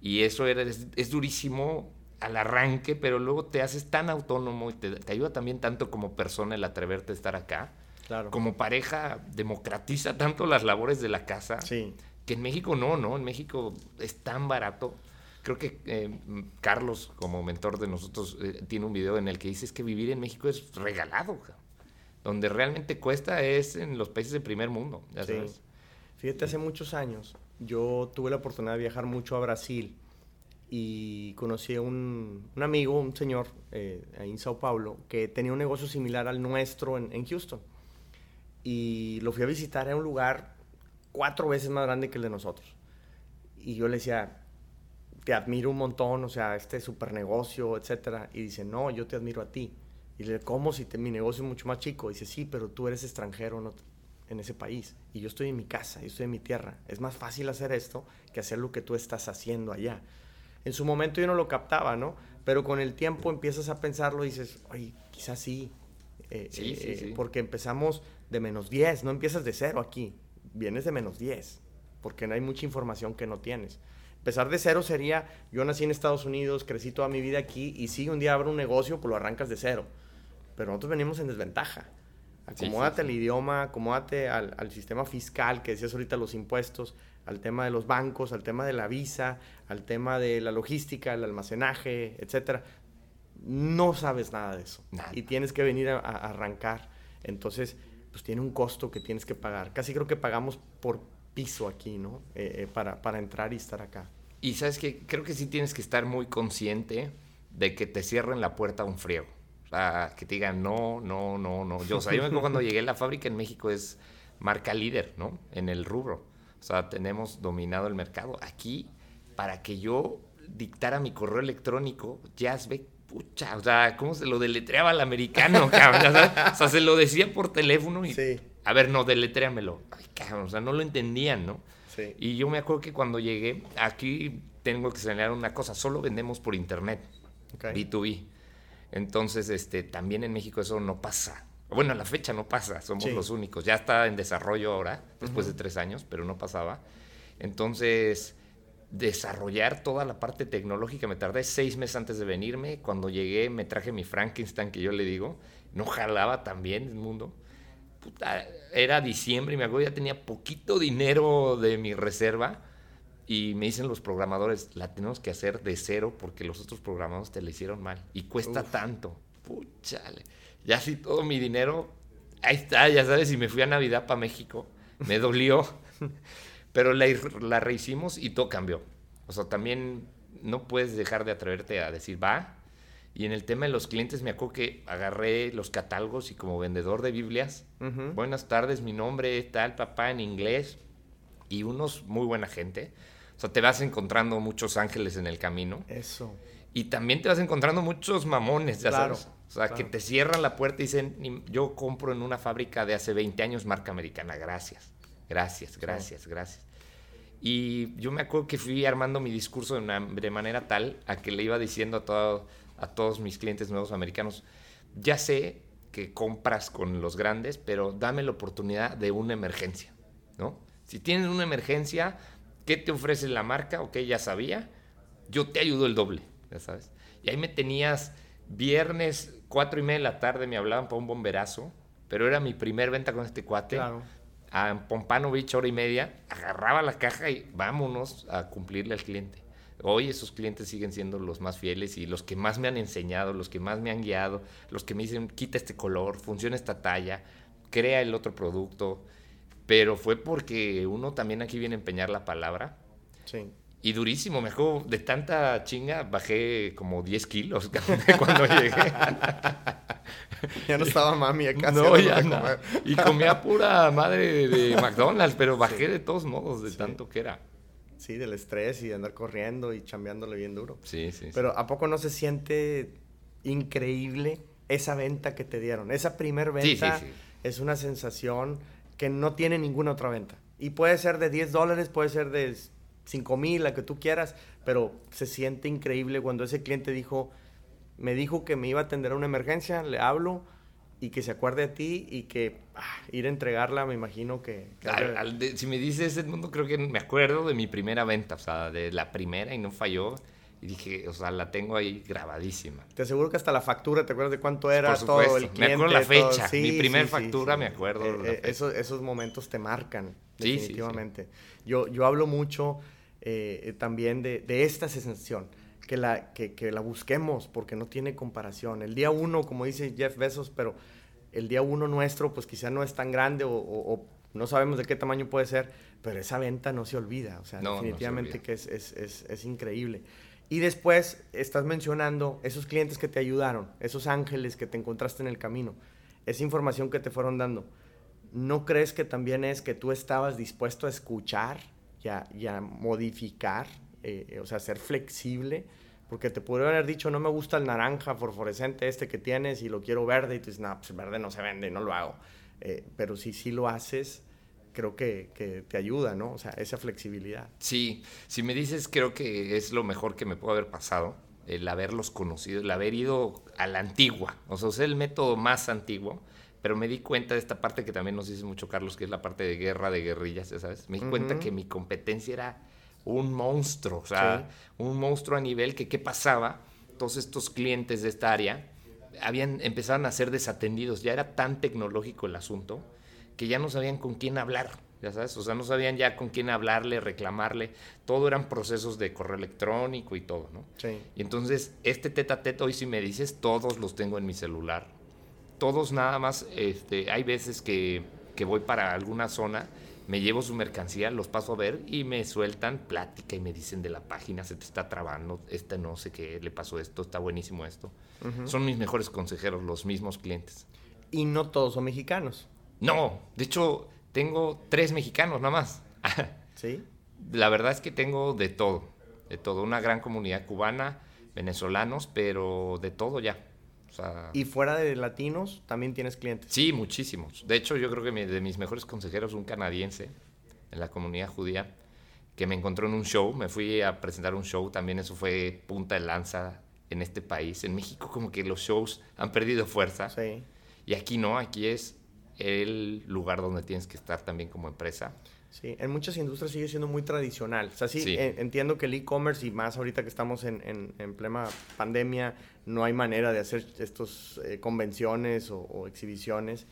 Y eso era, es, durísimo al arranque, pero luego te haces tan autónomo y te, ayuda también tanto como persona el atreverte a estar acá. Claro. Como pareja democratiza tanto las labores de la casa. Sí. Que en México no, ¿no? En México es tan barato creo que eh, Carlos, como mentor de nosotros, eh, tiene un video en el que dice es que vivir en México es regalado. Donde realmente cuesta es en los países de primer mundo. Fíjate, hace muchos años yo tuve la oportunidad de viajar mucho a Brasil y conocí a un, amigo, un señor eh, ahí en Sao Paulo, que tenía un negocio similar al nuestro en, en Houston. Y lo fui a visitar en un lugar cuatro veces más grande que el de nosotros. Y yo le decía, te admiro un montón, o sea, este super negocio, etcétera. Y dice, no, yo te admiro a ti. Y le ¿cómo si mi negocio es mucho más chico? dice, sí, pero tú eres extranjero en ese país. Y yo estoy en mi casa, yo estoy en mi tierra. Es más fácil hacer esto que hacer lo que tú estás haciendo allá. En su momento yo no lo captaba, ¿no? Pero con el tiempo empiezas a pensarlo y dices, oye, quizás sí. Eh, sí, sí, eh, sí. Porque empezamos de menos 10, no empiezas de cero aquí. Vienes de menos 10, porque no hay mucha información que no tienes. Empezar de cero sería, yo nací en Estados Unidos, crecí toda mi vida aquí y si un día abro un negocio, pues lo arrancas de cero. Pero nosotros venimos en desventaja. Acomódate al idioma, acomódate al, al, sistema fiscal, que decías ahorita los impuestos, al tema de los bancos, al tema de la visa, al tema de la logística, el almacenaje, etcétera. No sabes nada de eso. Y tienes que venir a, arrancar. Entonces, pues tiene un costo que tienes que pagar. Casi creo que pagamos por piso aquí, ¿no? Eh, eh, para, para entrar y estar acá. Y sabes que creo que sí tienes que estar muy consciente de que te cierren la puerta a un friego. O sea, que te digan no, no, no, no. Yo, o sea, yo me acuerdo cuando llegué a la fábrica en México es marca líder, ¿no? En el rubro. O sea, tenemos dominado el mercado. Aquí, para que yo dictara mi correo electrónico, ve pucha, o sea, ¿cómo se lo deletreaba al americano, cabrón? O sea, se lo decía por teléfono y... Sí. A ver, no, deletréamelo. Ay, cabrón, o sea, no lo entendían, ¿no? Sí. Y yo me acuerdo que cuando llegué, aquí tengo que señalar una cosa, solo vendemos por internet, B2B. Entonces, este, también en México eso no pasa. Bueno, a la fecha no pasa, somos los únicos. Ya está en desarrollo ahora, después de tres años, pero no pasaba. Entonces, desarrollar toda la parte tecnológica, me tardé seis meses antes de venirme. Cuando llegué, me traje mi Frankenstein, que yo le digo. No jalaba tan bien el mundo era diciembre y me acuerdo ya tenía poquito dinero de mi reserva y me dicen los programadores, la tenemos que hacer de cero porque los otros programadores te la hicieron mal y cuesta tanto. Puchale. Ya así todo mi dinero, ahí está, ya sabes, y me fui a Navidad para México, me dolió, pero la, la rehicimos y todo cambió. O sea, también no puedes dejar de atreverte a decir, va, Y en el tema de los clientes me acuerdo que agarré los catálogos y como vendedor de Biblias, buenas tardes, mi nombre es tal papá en inglés y unos muy buena gente. O sea, te vas encontrando muchos ángeles en el camino. Eso. Y también te vas encontrando muchos mamones, ya sabes. O sea, que te cierran la puerta y dicen, yo compro en una fábrica de hace 20 años marca americana, gracias, gracias, gracias, gracias. Y yo me acuerdo que fui armando mi discurso de, de manera tal a que le iba diciendo a todo a todos mis clientes nuevos americanos, ya sé que compras con los grandes, pero dame la oportunidad de una emergencia, ¿no? Si tienes una emergencia, ¿qué te ofrece la marca? Ok, ya sabía, yo te ayudo el doble, ya sabes. Y ahí me tenías viernes, cuatro y media de la tarde, me hablaban para un bomberazo, pero era mi primer venta con este cuate. Claro. A Pompano Beach, hora y media, agarraba la caja y vámonos a cumplirle al cliente. Hoy esos clientes siguen siendo los más fieles y los que más me han enseñado, los que más me han guiado, los que me dicen, quita este color, funciona esta talla, crea el otro producto. Pero fue porque uno también aquí viene a empeñar la palabra. Sí. Y durísimo, me acuerdo, de tanta chinga bajé como 10 kilos cuando llegué. ya no estaba mami acá. No, ya no. Y comía pura madre de, McDonald's, pero bajé de todos modos de tanto que era. Sí, del estrés y de andar corriendo y chambeándole bien duro. Sí, sí. Pero ¿a poco no se siente increíble esa venta que te dieron? Esa primer venta es una sensación que no tiene ninguna otra venta. Y puede ser de 10 dólares, puede ser de 5 mil, la que tú quieras, pero se siente increíble cuando ese cliente dijo, me dijo que me iba a atender a una emergencia, le hablo, y que se acuerde a ti y que ah, ir a entregarla, me imagino que... si me dices ese mundo, creo que me acuerdo de mi primera venta, o sea, de la primera y no falló. Y dije, o sea, la tengo ahí grabadísima. Te aseguro que hasta la factura, ¿te acuerdas de cuánto era todo el cliente? Me acuerdo la fecha, mi primer factura, me acuerdo. Eh, eh, esos, esos momentos te marcan, definitivamente. Yo, yo hablo mucho eh, también de, de esta sensación que la, que, que, la busquemos porque no tiene comparación. El día uno, como dice Jeff Bezos, pero el día uno nuestro, pues quizá no es tan grande o, no sabemos de qué tamaño puede ser, pero esa venta no se olvida. O sea, definitivamente que es, es, es, es, increíble. Y después estás mencionando esos clientes que te ayudaron, esos ángeles que te encontraste en el camino, esa información que te fueron dando. ¿No crees que también es que tú estabas dispuesto a escuchar y a, modificar, eh, o sea, ser flexible? Porque te podría haber dicho, no me gusta el naranja fosforescente este que tienes y lo quiero verde. Y tú dices, no, pues verde no se vende, no lo hago. Eh, pero si sí lo haces, creo que, que, te ayuda, ¿no? O sea, esa flexibilidad. Sí, si me dices, creo que es lo mejor que me puede haber pasado, el haberlos conocido, el haber ido a la antigua. O sea, usé el método más antiguo, pero me di cuenta de esta parte que también nos dice mucho Carlos, que es la parte de guerra de guerrillas, ¿sabes? Me di cuenta que mi competencia era un monstruo, o sea, un monstruo a nivel que qué pasaba, todos estos clientes de esta área habían empezaron a ser desatendidos, ya era tan tecnológico el asunto que ya no sabían con quién hablar, ya sabes, o sea, no sabían ya con quién hablarle, reclamarle, todo eran procesos de correo electrónico y todo, ¿no? Sí. Y entonces, este tete a tete, hoy si me dices, todos los tengo en mi celular, todos nada más, este, hay veces que, que voy para alguna zona me llevo su mercancía, los paso a ver y me sueltan plática y me dicen de la página, se te está trabando, este no sé qué, le pasó esto, está buenísimo esto. Son mis mejores consejeros, los mismos clientes. Y no todos son mexicanos. No, de hecho, tengo tres mexicanos nada más. ¿Sí? La verdad es que tengo de todo, de todo, una gran comunidad cubana, venezolanos, pero de todo ya. ¿Y fuera de latinos también tienes clientes? Sí, muchísimos. De hecho, yo creo que de mis mejores consejeros, un canadiense en la comunidad judía, que me encontró en un show, me fui a presentar un show, también eso fue punta de lanza en este país. En México como que los shows han perdido fuerza. Sí. Y aquí no, aquí es el lugar donde tienes que estar también como empresa. Sí, en muchas industrias sigue siendo muy tradicional. O sea, sí, entiendo que el e-commerce y más ahorita que estamos en, en, plena pandemia, no hay manera de hacer estas eh, convenciones o, exhibiciones,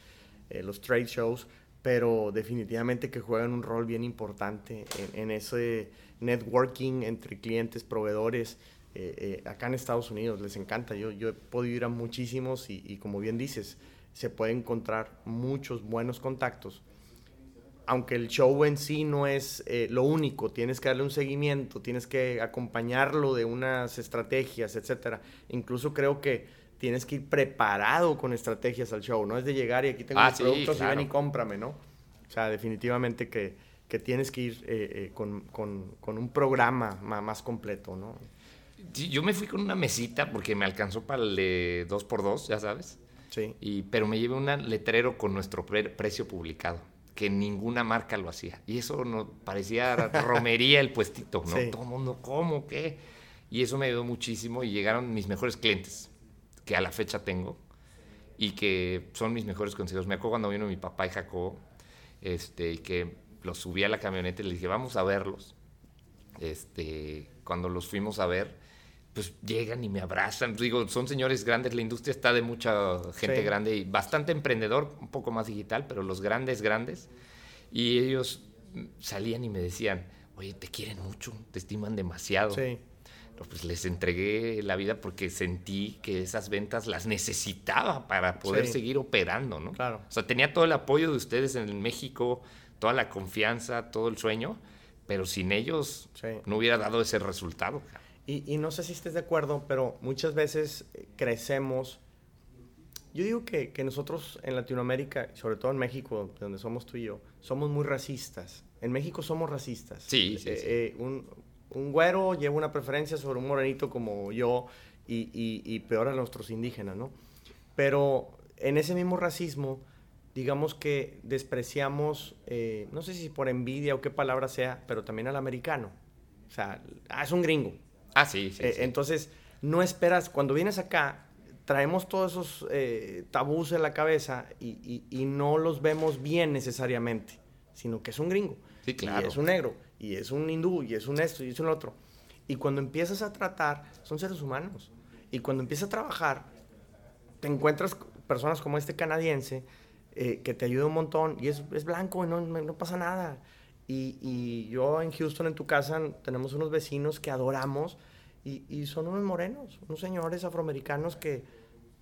eh, los trade shows, pero definitivamente que juegan un rol bien importante en, ese networking entre clientes, proveedores. Eh, acá en Estados Unidos les encanta. Yo, yo he podido ir a muchísimos y, y como bien dices, se puede encontrar muchos buenos contactos aunque el show en sí no es eh, lo único, tienes que darle un seguimiento, tienes que acompañarlo de unas estrategias, etcétera. Incluso creo que tienes que ir preparado con estrategias al show, no es de llegar y aquí tengo Ah, mis sí, productos y ven y cómprame, ¿no? O sea, definitivamente que, que tienes que ir eh, eh, con, con- con un programa ma- más, completo, ¿no? Sí, yo me fui con una mesita porque me alcanzó para el de 2x2, ya sabes. Sí. Y, pero me llevé un letrero con nuestro pre- precio publicado, que ninguna marca lo hacía. Y eso no, parecía romería el puestito, ¿no? Sí. Todo el mundo, ¿cómo? ¿Qué? Y eso me ayudó muchísimo y llegaron mis mejores clientes, que a la fecha tengo, y que son mis mejores consejos. Me acuerdo cuando vino mi papá y Jacobo, este, y que los subí a la camioneta y les dije, vamos a verlos. Este, cuando los fuimos a ver, pues llegan y me abrazan. Digo, son señores grandes, la industria está de mucha gente Sí. grande y bastante emprendedor, un poco más digital, pero los grandes, grandes. Y ellos salían y me decían, oye, te quieren mucho, te estiman demasiado. Sí. No, Pues les entregué la vida porque sentí que esas ventas las necesitaba para poder Sí. seguir operando, ¿no? Claro. O sea, tenía todo el apoyo de ustedes en México, toda la confianza, todo el sueño, pero sin ellos Sí. no hubiera dado ese resultado. Y, y no sé si estés de acuerdo, pero muchas veces eh, crecemos. Yo digo que, que nosotros en Latinoamérica, sobre todo en México, donde somos tú y yo, somos muy racistas. En México somos racistas. Sí, sí, Eh, sí. eh, un, un güero lleva una preferencia sobre un morenito como yo y, y- y peor a nuestros indígenas, ¿no? Pero en ese mismo racismo, digamos que despreciamos, eh, no sé si por envidia o qué palabra sea, pero también al americano. O sea, ah, es un gringo. Ah, sí, sí. Eh, sí. Entonces, no esperas, cuando vienes acá, traemos todos esos eh, tabús en la cabeza y, y- y no los vemos bien necesariamente, sino que es un gringo. Sí, claro. Y es un negro, y es un hindú, y es un esto, y es un otro. Y cuando empiezas a tratar, son seres humanos. Y cuando empiezas a trabajar, te encuentras personas como este canadiense eh, que te ayuda un montón y es, es blanco y no no pasa nada. Y, y yo en Houston, en tu casa, tenemos unos vecinos que adoramos y, y son unos morenos, unos señores afroamericanos que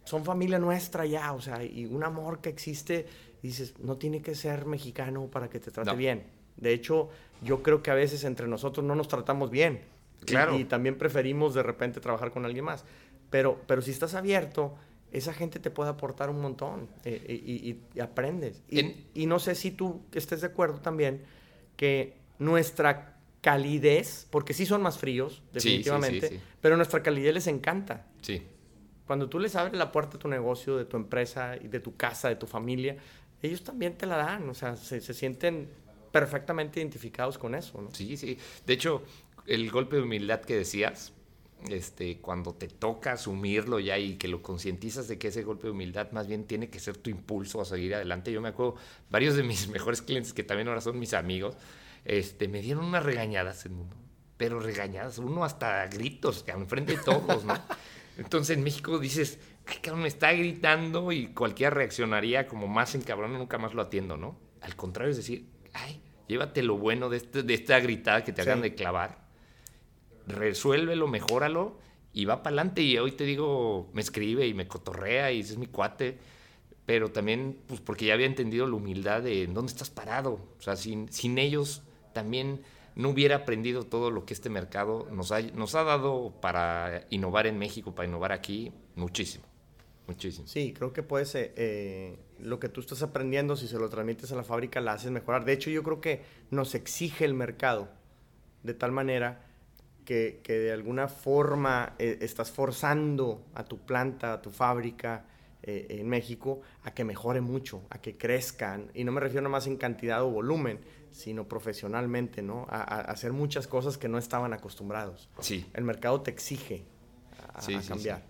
son familia nuestra ya, o sea, y un amor que existe. Y dices, no tiene que ser mexicano para que te trate No. bien. De hecho, yo creo que a veces entre nosotros no nos tratamos bien. Y- Claro. Y, también preferimos de repente trabajar con alguien más. Pero, pero si estás abierto, esa gente te puede aportar un montón eh, y, y- y aprendes. Y, En- y no sé si tú estés de acuerdo también que nuestra calidez, porque sí son más fríos, sí, definitivamente, sí. pero nuestra calidez les encanta. Sí. Cuando tú les abres la puerta de tu negocio, de tu empresa, de tu casa, de tu familia, ellos también te la dan, o sea, se, se sienten perfectamente identificados con eso, ¿no? Sí, sí. De hecho, el golpe de humildad que decías, este, cuando te toca asumirlo ya y que lo concientizas de que ese golpe de humildad más bien tiene que ser tu impulso a seguir adelante. Yo me acuerdo, varios de mis mejores clientes, que también ahora son mis amigos, este, me dieron unas regañadas en uno, pero regañadas, uno hasta gritos, que enfrente de todos, ¿no? Entonces en México dices, ay, cabrón, me está gritando y cualquiera reaccionaría como más encabrón, nunca más lo atiendo, ¿no? Al contrario, es decir, ay, llévate lo bueno de, este- de esta gritada que te Sí. hagan de clavar, resuélvelo, mejóralo y va para adelante. Y hoy te digo, me escribe y me cotorrea y es mi cuate. Pero también, pues porque ya había entendido la humildad de dónde estás parado. O sea, sin, sin ellos también no hubiera aprendido todo lo que este mercado nos ha, nos ha dado para innovar en México, para innovar aquí, muchísimo. Muchísimo. Sí, creo que puedes, eh, eh, lo que tú estás aprendiendo, si se lo transmites a la fábrica, la haces mejorar. De hecho, yo creo que nos exige el mercado de tal manera que, que de alguna forma eh, estás forzando a tu planta, a tu fábrica eh, en México a que mejore mucho, a que crezcan. Y no me refiero más en cantidad o volumen, sino profesionalmente, ¿no? A, a hacer muchas cosas que no estaban acostumbrados. Sí. El mercado te exige a, Sí, a sí, cambiar.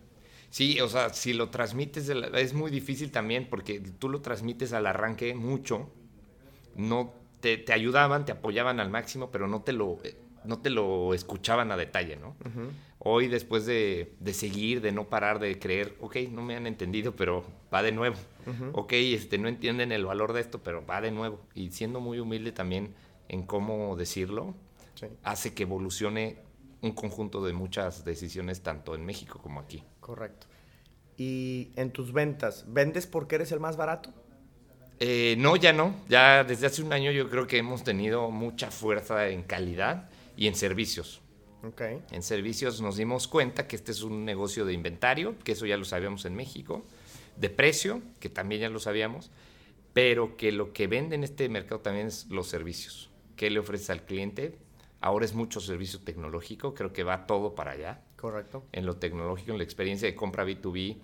Sí, o sea, si lo transmites, es muy difícil también porque tú lo transmites al arranque mucho, no te, te ayudaban, te apoyaban al máximo, pero no te lo, eh, no te lo escuchaban a detalle, ¿no? Hoy, después de, de seguir, de no parar de creer, ok, no me han entendido, pero va de nuevo. Ok, este, no entienden el valor de esto, pero va de nuevo. Y siendo muy humilde también en cómo decirlo, Sí. hace que evolucione un conjunto de muchas decisiones, tanto en México como aquí. Correcto. Y en tus ventas, ¿vendes porque eres el más barato? Eh, no, ya no. Ya desde hace un año yo creo que hemos tenido mucha fuerza en calidad y en servicios. Okay. En servicios nos dimos cuenta que este es un negocio de inventario, que eso ya lo sabíamos en México, de precio, que también ya lo sabíamos, pero que lo que vende en este mercado también es los servicios. ¿Qué le ofrece al cliente? Ahora es mucho servicio tecnológico, creo que va todo para allá. Correcto. En lo tecnológico, en la experiencia de compra B2B,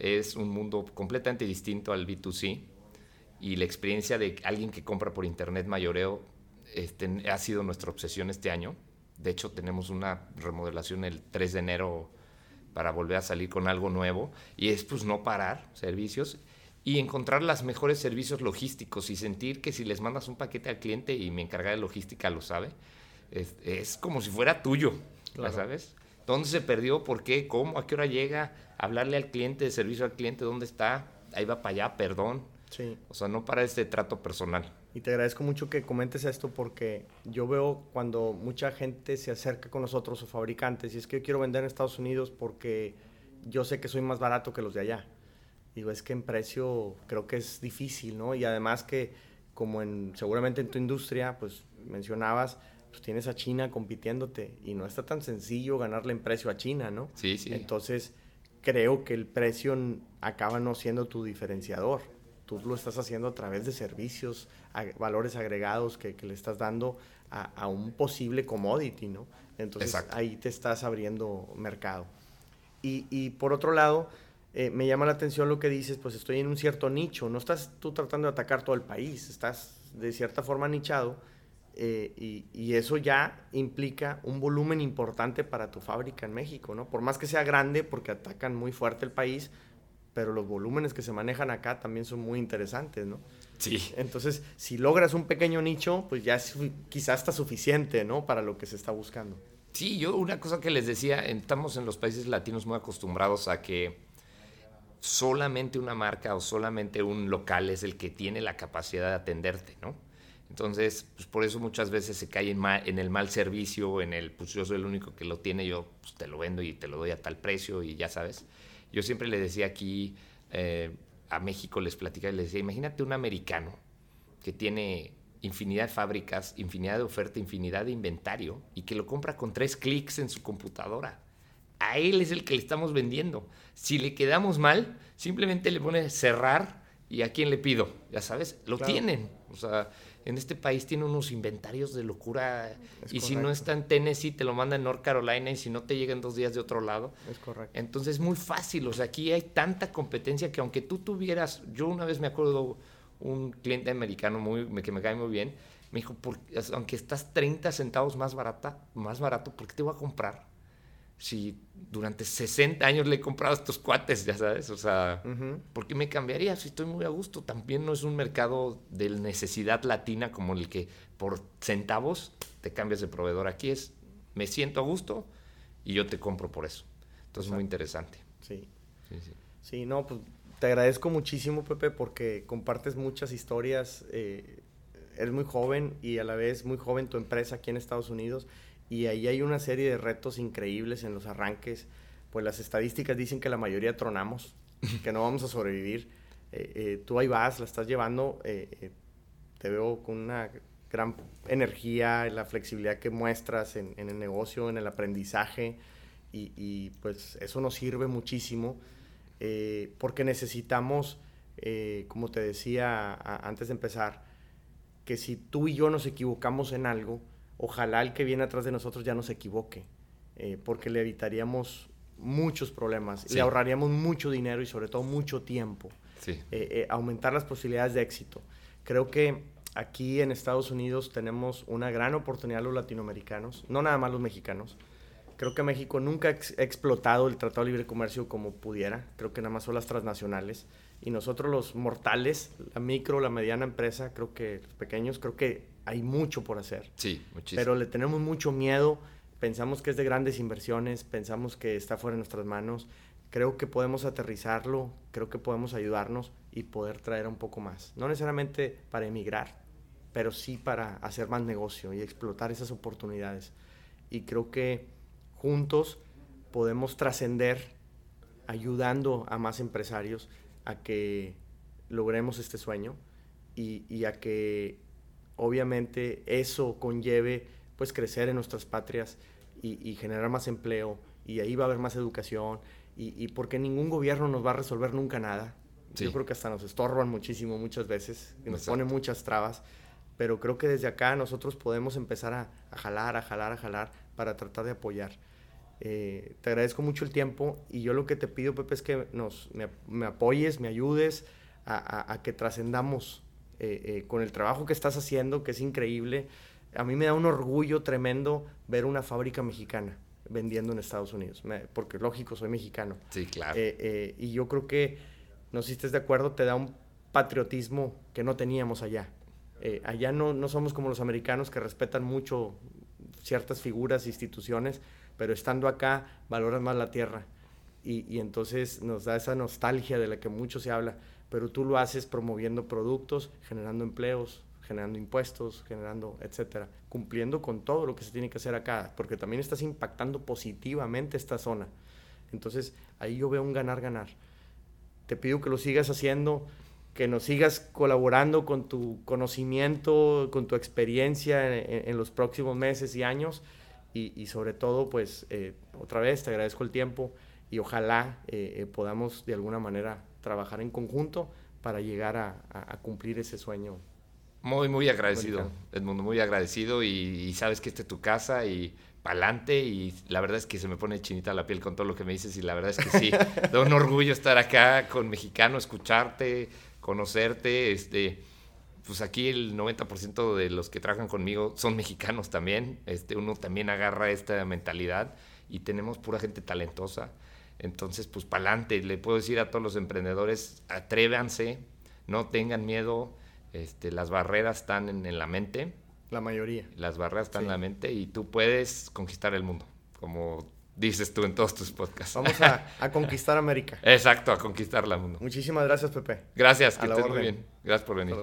es un mundo completamente distinto al B2C. Y la experiencia de alguien que compra por internet mayoreo este, ha sido nuestra obsesión este año. De hecho, tenemos una remodelación el 3 de enero para volver a salir con algo nuevo. Y es pues no parar servicios y encontrar los mejores servicios logísticos y sentir que si les mandas un paquete al cliente y mi encargada de logística lo sabe, es, como si fuera tuyo, ¿sabes? ¿Dónde se perdió? ¿Por qué? ¿Cómo? ¿A qué hora llega? Hablarle al cliente, de servicio al cliente, ¿dónde está? Ahí va para allá, perdón. Sí. O sea, no para este trato personal. Y te agradezco mucho que comentes esto porque yo veo cuando mucha gente se acerca con nosotros o fabricantes y es que yo quiero vender en Estados Unidos porque yo sé que soy más barato que los de allá. Digo, es que en precio creo que es difícil, ¿no? Y además que como en seguramente en tu industria, pues mencionabas, pues tienes a China compitiéndote y no está tan sencillo ganarle en precio a China, ¿no? Sí, sí. Entonces, creo que el precio acaba no siendo tu diferenciador. Tú lo estás haciendo a través de servicios, valores agregados que, le estás dando a, un posible commodity, ¿no? Entonces, ahí te estás abriendo mercado. Y, y por otro lado, eh, me llama la atención lo que dices, pues estoy en un cierto nicho, no estás tú tratando de atacar todo el país, estás de cierta forma nichado eh, y, eso ya implica un volumen importante para tu fábrica en México, ¿no? Por más que sea grande, porque atacan muy fuerte el país, pero los volúmenes que se manejan acá también son muy interesantes, ¿no? Sí. Entonces, si logras un pequeño nicho, pues ya quizás está suficiente, ¿no? Para lo que se está buscando. Sí, yo una cosa que les decía, estamos en los países latinos muy acostumbrados a que solamente una marca o solamente un local es el que tiene la capacidad de atenderte, ¿no? Entonces, pues por eso muchas veces se cae en, el mal servicio, en el, pues yo soy el único que lo tiene, yo pues, te lo vendo y te lo doy a tal precio y ya sabes. Yo siempre le decía aquí eh, a México, les platicaba y les decía, imagínate un americano que tiene infinidad de fábricas, infinidad de oferta, infinidad de inventario y que lo compra con tres clics en su computadora. A él es el que le estamos vendiendo. Si le quedamos mal, simplemente le pone cerrar y a quién le pido, ya sabes, lo tienen. O sea, en este país tiene unos inventarios de locura. y si no está en Tennessee, te lo manda en North Carolina y si no te llega en dos días de otro lado. Es correcto. Entonces es muy fácil. O sea, aquí hay tanta competencia que aunque tú tuvieras, yo una vez me acuerdo un cliente americano muy, que me cae muy bien, me dijo, aunque estás 30 centavos más barata, más barato, ¿por qué te voy a comprar? Si durante 60 años le he comprado a estos cuates, ya sabes, o sea, ¿por qué me cambiaría si estoy muy a gusto? También no es un mercado de necesidad latina como el que por centavos te cambias de proveedor. Aquí es, me siento a gusto y yo te compro por eso. Entonces, es muy interesante. Sí. sí. Sí, no, pues te agradezco muchísimo, Pepe, porque compartes muchas historias. Eh, eres muy joven y a la vez muy joven tu empresa aquí en Estados Unidos y ahí hay una serie de retos increíbles en los arranques. Pues las estadísticas dicen que la mayoría tronamos, que no vamos a sobrevivir. Eh, eh, tú ahí vas, la estás llevando, eh, te veo con una gran energía, la flexibilidad que muestras en, el negocio, en el aprendizaje, y, pues eso nos sirve muchísimo porque necesitamos, como te decía antes de empezar, que si tú y yo nos equivocamos en algo, ojalá el que viene atrás de nosotros ya no se equivoque, eh, porque le evitaríamos muchos problemas, le ahorraríamos mucho dinero y sobre todo mucho tiempo, eh, eh, aumentar las posibilidades de éxito. Creo que aquí en Estados Unidos tenemos una gran oportunidad los latinoamericanos, no nada más los mexicanos. Creo que México nunca ha explotado el Tratado de Libre Comercio como pudiera. Creo que nada más son las transnacionales. Y nosotros los mortales, la micro, la mediana empresa, creo que los pequeños, creo que hay mucho por hacer. Sí, muchísimo. Pero le tenemos mucho miedo, pensamos que es de grandes inversiones, pensamos que está fuera de nuestras manos. Creo que podemos aterrizarlo, creo que podemos ayudarnos y poder traer un poco más. No necesariamente para emigrar, pero sí para hacer más negocio y explotar esas oportunidades. Y creo que juntos podemos trascender ayudando a más empresarios a que logremos este sueño y, a que obviamente eso conlleve pues crecer en nuestras patrias y, generar más empleo y ahí va a haber más educación y, porque ningún gobierno nos va a resolver nunca nada. Yo creo que hasta nos estorban muchísimo muchas veces, y nos ponen muchas trabas, pero creo que desde acá nosotros podemos empezar a, jalar, a jalar, a jalar para tratar de apoyar. Eh, te agradezco mucho el tiempo y yo lo que te pido, Pepe, es que nos, me, apoyes, me ayudes a, que trascendamos eh, eh, con el trabajo que estás haciendo, que es increíble. A mí me da un orgullo tremendo ver una fábrica mexicana vendiendo en Estados Unidos, porque lógico, soy mexicano. Sí, claro. y yo creo que, no sé si estés de acuerdo, te da un patriotismo que no teníamos allá. allá no, no somos como los americanos que respetan mucho ciertas figuras, instituciones, pero estando acá valoras más la tierra. Y, entonces nos da esa nostalgia de la que mucho se habla, pero tú lo haces promoviendo productos, generando empleos, generando impuestos, generando, etcétera, cumpliendo con todo lo que se tiene que hacer acá, porque también estás impactando positivamente esta zona. Entonces, ahí yo veo un ganar-ganar. Te pido que lo sigas haciendo, que nos sigas colaborando con tu conocimiento, con tu experiencia en los próximos meses y años y, sobre todo, pues, eh, otra vez te agradezco el tiempo y ojalá eh, eh, podamos de alguna manera trabajar en conjunto para llegar a, cumplir ese sueño. Muy, muy agradecido, Edmundo, muy agradecido y, sabes que esta es tu casa y pa'lante y la verdad es que se me pone chinita la piel con todo lo que me dices y la verdad es que sí, da un orgullo estar acá con mexicano, escucharte, conocerte, este pues aquí el 90% de los que trabajan conmigo son mexicanos también. Este, uno también agarra esta mentalidad y tenemos pura gente talentosa. Entonces, pues para adelante, le puedo decir a todos los emprendedores, atrévanse, no tengan miedo, este, las barreras están en, la mente. La mayoría. Las barreras están en la mente y tú puedes conquistar el mundo, como dices tú en todos tus podcasts. Vamos a, conquistar América. Exacto, a conquistar la mundo. Muchísimas gracias, Pepe. Gracias, que estés muy bien. Gracias por venir.